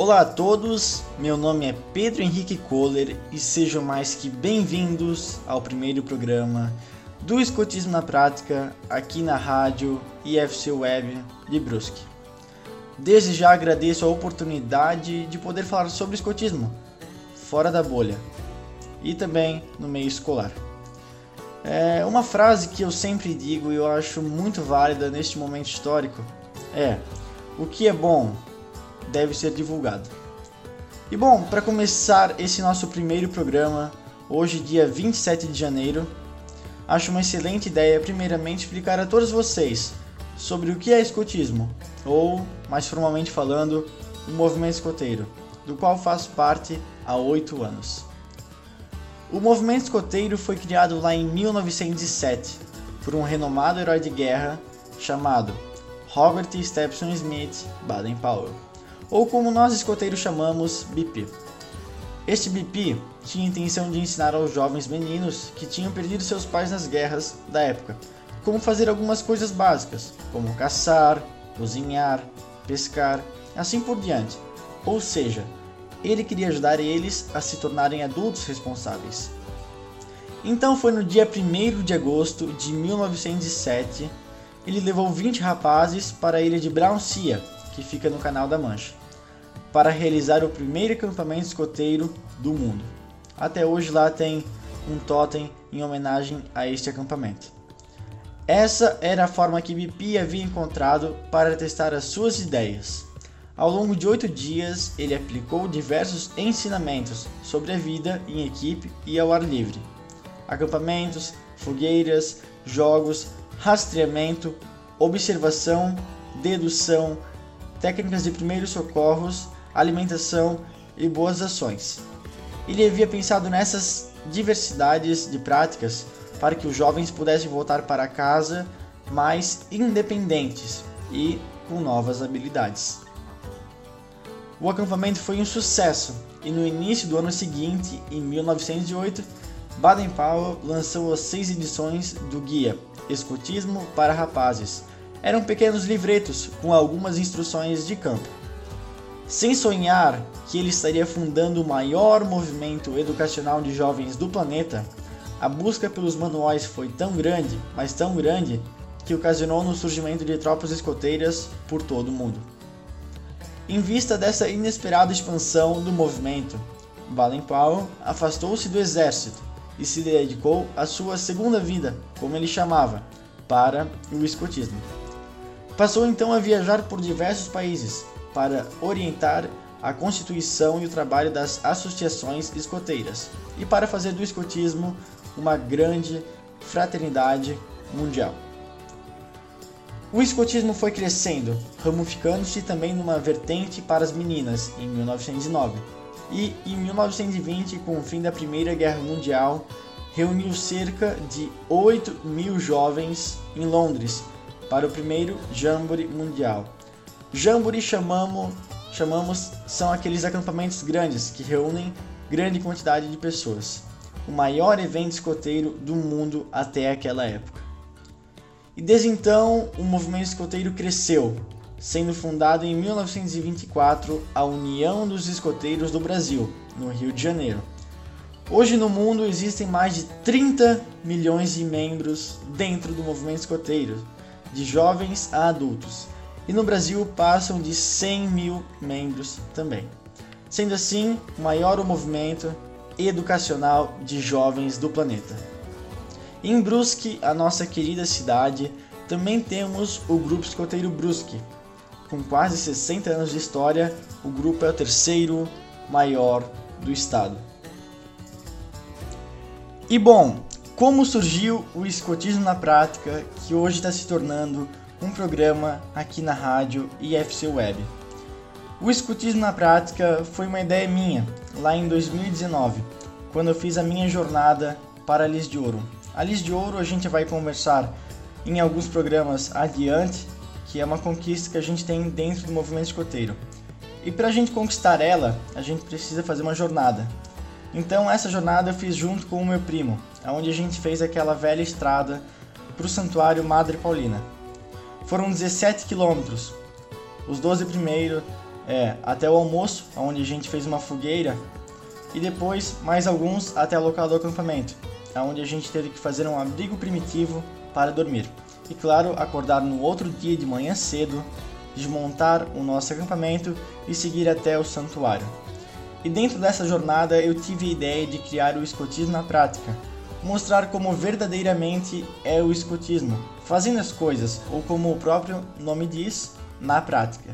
Olá a todos, meu nome é Pedro Henrique Kohler e sejam mais que bem-vindos ao primeiro programa do Escotismo na Prática aqui na rádio IFC Web de Brusque. Desde já agradeço a oportunidade de poder falar sobre escotismo fora da bolha e também no meio escolar. É uma frase que eu sempre digo e eu acho muito válida neste momento histórico é: o que é bom deve ser divulgado. E bom, para começar esse nosso primeiro programa, hoje, dia 27 de janeiro, acho uma excelente ideia, primeiramente, explicar a todos vocês sobre o que é escotismo, ou, mais formalmente falando, o movimento escoteiro, do qual faço parte há oito anos. O movimento escoteiro foi criado lá em 1907 por um renomado herói de guerra chamado Robert Stephenson Smith Baden-Powell ou como nós escoteiros chamamos, BP. Este BP tinha a intenção de ensinar aos jovens meninos que tinham perdido seus pais nas guerras da época como fazer algumas coisas básicas, como caçar, cozinhar, pescar, assim por diante. Ou seja, ele queria ajudar eles a se tornarem adultos responsáveis. Então foi no dia 1 de agosto de 1907, ele levou 20 rapazes para a ilha de Brown que fica no Canal da Mancha para realizar o primeiro acampamento escoteiro do mundo. Até hoje lá tem um totem em homenagem a este acampamento. Essa era a forma que BP havia encontrado para testar as suas ideias. Ao longo de oito dias, ele aplicou diversos ensinamentos sobre a vida em equipe e ao ar livre: acampamentos, fogueiras, jogos, rastreamento, observação, dedução, técnicas de primeiros socorros alimentação e boas ações. Ele havia pensado nessas diversidades de práticas para que os jovens pudessem voltar para casa mais independentes e com novas habilidades. O acampamento foi um sucesso e no início do ano seguinte, em 1908, Baden-Powell lançou as seis edições do guia Escotismo para Rapazes. Eram pequenos livretos com algumas instruções de campo sem sonhar que ele estaria fundando o maior movimento educacional de jovens do planeta, a busca pelos manuais foi tão grande, mas tão grande, que ocasionou no surgimento de tropas escoteiras por todo o mundo. Em vista dessa inesperada expansão do movimento, Baden-Powell afastou-se do exército e se dedicou à sua segunda vida, como ele chamava, para o escotismo. Passou então a viajar por diversos países, para orientar a constituição e o trabalho das associações escoteiras e para fazer do escotismo uma grande fraternidade mundial. O escotismo foi crescendo, ramificando-se também numa vertente para as meninas em 1909 e em 1920, com o fim da Primeira Guerra Mundial, reuniu cerca de 8 mil jovens em Londres para o primeiro Jamboree Mundial Jamboree chamamos, chamamos são aqueles acampamentos grandes que reúnem grande quantidade de pessoas. O maior evento escoteiro do mundo até aquela época. E desde então o movimento escoteiro cresceu, sendo fundado em 1924 a União dos Escoteiros do Brasil, no Rio de Janeiro. Hoje no mundo existem mais de 30 milhões de membros dentro do movimento escoteiro, de jovens a adultos e no Brasil passam de 100 mil membros também. Sendo assim, maior o movimento educacional de jovens do planeta. Em Brusque, a nossa querida cidade, também temos o Grupo Escoteiro Brusque. Com quase 60 anos de história, o grupo é o terceiro maior do estado. E bom, como surgiu o escotismo na prática, que hoje está se tornando um programa aqui na rádio IFC Web. O escutismo na prática foi uma ideia minha, lá em 2019, quando eu fiz a minha jornada para a Lis de Ouro. A Lis de Ouro a gente vai conversar em alguns programas adiante, que é uma conquista que a gente tem dentro do movimento escoteiro. E para a gente conquistar ela, a gente precisa fazer uma jornada. Então essa jornada eu fiz junto com o meu primo, onde a gente fez aquela velha estrada para o Santuário Madre Paulina. Foram 17 quilômetros. Os 12 primeiros é, até o almoço, onde a gente fez uma fogueira, e depois mais alguns até o local do acampamento, onde a gente teve que fazer um abrigo primitivo para dormir. E claro, acordar no outro dia de manhã cedo, desmontar o nosso acampamento e seguir até o santuário. E dentro dessa jornada eu tive a ideia de criar o escotismo na prática, mostrar como verdadeiramente é o escotismo, fazendo as coisas, ou como o próprio nome diz, na prática.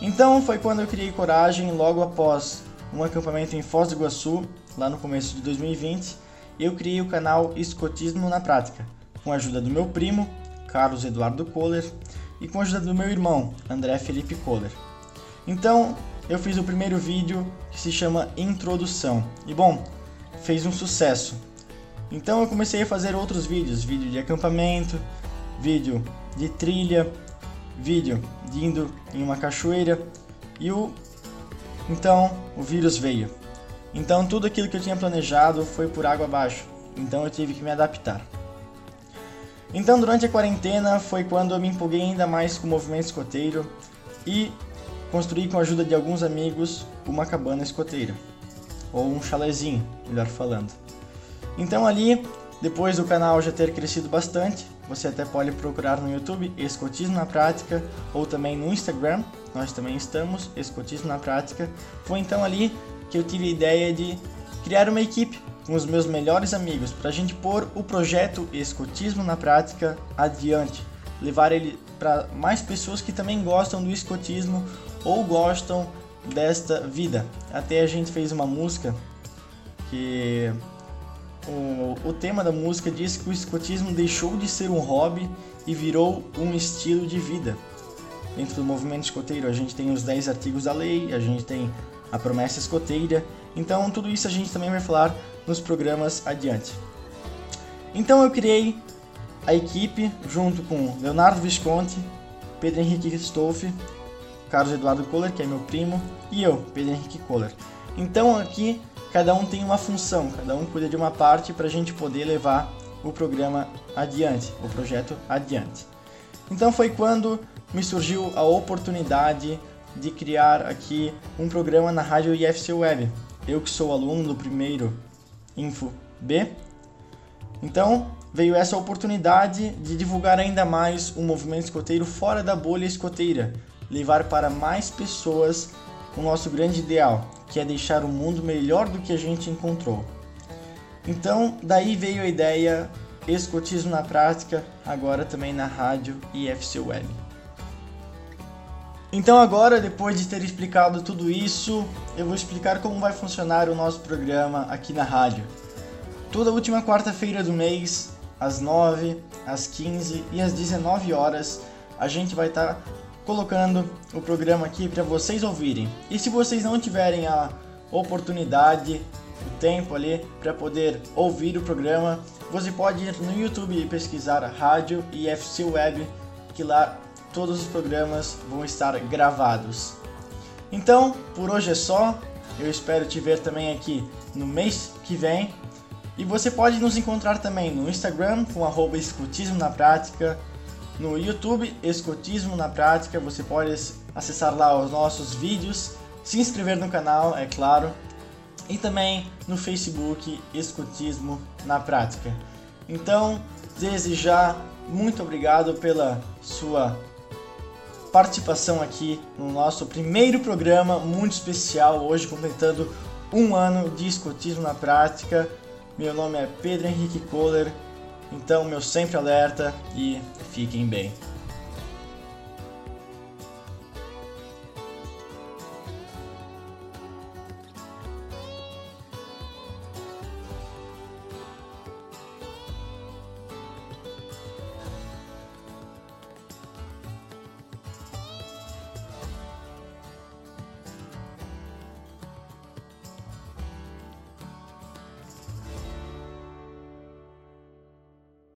Então foi quando eu criei coragem logo após um acampamento em Foz do Iguaçu, lá no começo de 2020, eu criei o canal Escotismo na Prática, com a ajuda do meu primo, Carlos Eduardo Kohler, e com a ajuda do meu irmão, André Felipe Kohler. Então, eu fiz o primeiro vídeo que se chama Introdução. E bom, fez um sucesso. Então eu comecei a fazer outros vídeos, vídeo de acampamento, vídeo de trilha, vídeo de indo em uma cachoeira e o então o vírus veio. Então tudo aquilo que eu tinha planejado foi por água abaixo. Então eu tive que me adaptar. Então durante a quarentena foi quando eu me empolguei ainda mais com o movimento escoteiro e construí com a ajuda de alguns amigos uma cabana escoteira ou um chalezinho, melhor falando. Então ali, depois do canal já ter crescido bastante, você até pode procurar no YouTube Escotismo na Prática ou também no Instagram, nós também estamos, Escotismo na Prática. Foi então ali que eu tive a ideia de criar uma equipe com os meus melhores amigos para a gente pôr o projeto Escotismo na Prática adiante, levar ele para mais pessoas que também gostam do escotismo ou gostam desta vida. Até a gente fez uma música que o, o tema da música diz que o escotismo deixou de ser um hobby e virou um estilo de vida. Dentro do movimento escoteiro, a gente tem os 10 artigos da lei, a gente tem a promessa escoteira, então tudo isso a gente também vai falar nos programas adiante. Então eu criei a equipe junto com Leonardo Visconti, Pedro Henrique Christophe, Carlos Eduardo Kohler, que é meu primo, e eu, Pedro Henrique Kohler. Então aqui cada um tem uma função, cada um cuida de uma parte para a gente poder levar o programa adiante, o projeto adiante. Então foi quando me surgiu a oportunidade de criar aqui um programa na rádio IFC Web. Eu que sou aluno do primeiro Info B. Então veio essa oportunidade de divulgar ainda mais o movimento escoteiro fora da bolha escoteira, levar para mais pessoas o nosso grande ideal, que é deixar o mundo melhor do que a gente encontrou. Então, daí veio a ideia Escotismo na Prática, agora também na rádio e FC Web. Então agora, depois de ter explicado tudo isso, eu vou explicar como vai funcionar o nosso programa aqui na rádio. Toda última quarta-feira do mês, às 9, às 15 e às 19 horas, a gente vai estar tá colocando o programa aqui para vocês ouvirem. E se vocês não tiverem a oportunidade, o tempo ali para poder ouvir o programa, você pode ir no YouTube e pesquisar Rádio e FC Web, que lá todos os programas vão estar gravados. Então, por hoje é só. Eu espero te ver também aqui no mês que vem. E você pode nos encontrar também no Instagram com arroba escutismo na prática, no YouTube Escotismo na Prática, você pode acessar lá os nossos vídeos, se inscrever no canal, é claro, e também no Facebook Escotismo na Prática. Então, desde já, muito obrigado pela sua participação aqui no nosso primeiro programa muito especial, hoje completando um ano de escotismo na prática. Meu nome é Pedro Henrique Kohler, então meu sempre alerta e fiquem bem.